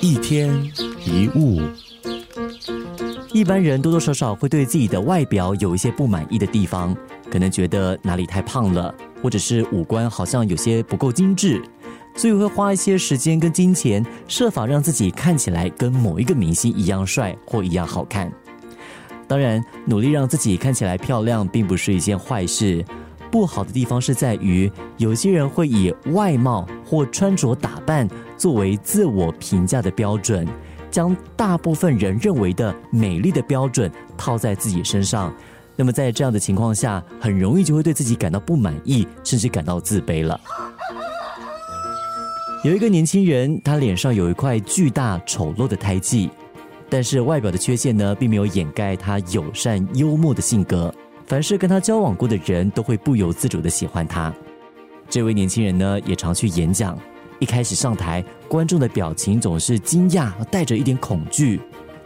一天一物，一般人多多少少会对自己的外表有一些不满意的地方，可能觉得哪里太胖了，或者是五官好像有些不够精致，所以会花一些时间跟金钱，设法让自己看起来跟某一个明星一样帅或一样好看。当然，努力让自己看起来漂亮，并不是一件坏事。不好的地方是在于，有些人会以外貌或穿着打扮作为自我评价的标准，将大部分人认为的美丽的标准套在自己身上。那么，在这样的情况下，很容易就会对自己感到不满意，甚至感到自卑了。有一个年轻人，他脸上有一块巨大丑陋的胎记，但是外表的缺陷呢，并没有掩盖他友善幽默的性格。凡是跟他交往过的人都会不由自主的喜欢他。这位年轻人呢，也常去演讲。一开始上台，观众的表情总是惊讶，带着一点恐惧。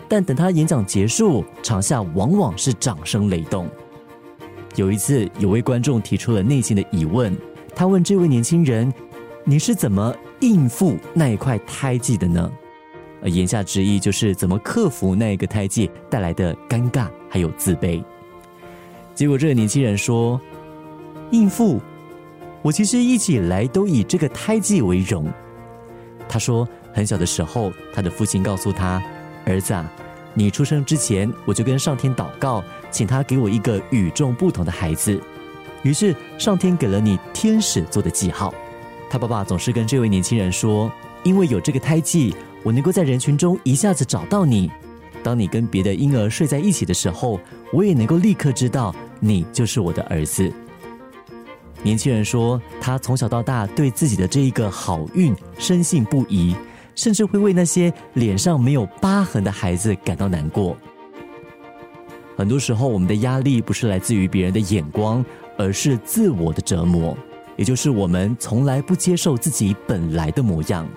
但等他演讲结束，场下往往是掌声雷动。有一次，有位观众提出了内心的疑问，他问这位年轻人：“你是怎么应付那一块胎记的呢？”而言下之意就是怎么克服那一个胎记带来的尴尬还有自卑。结果，这个年轻人说：“应付，我其实一直以来都以这个胎记为荣。”他说，很小的时候，他的父亲告诉他：“儿子啊，你出生之前，我就跟上天祷告，请他给我一个与众不同的孩子。于是，上天给了你天使做的记号。”他爸爸总是跟这位年轻人说：“因为有这个胎记，我能够在人群中一下子找到你。当你跟别的婴儿睡在一起的时候，我也能够立刻知道。”你就是我的儿子。年轻人说，他从小到大对自己的这一个好运深信不疑，甚至会为那些脸上没有疤痕的孩子感到难过。很多时候，我们的压力不是来自于别人的眼光，而是自我的折磨，也就是我们从来不接受自己本来的模样。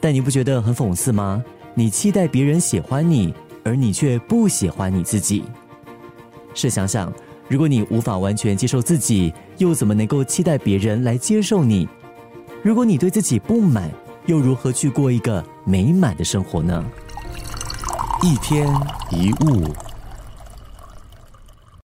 但你不觉得很讽刺吗？你期待别人喜欢你，而你却不喜欢你自己。试想想，如果你无法完全接受自己，又怎么能够期待别人来接受你？如果你对自己不满，又如何去过一个美满的生活呢？一天一物。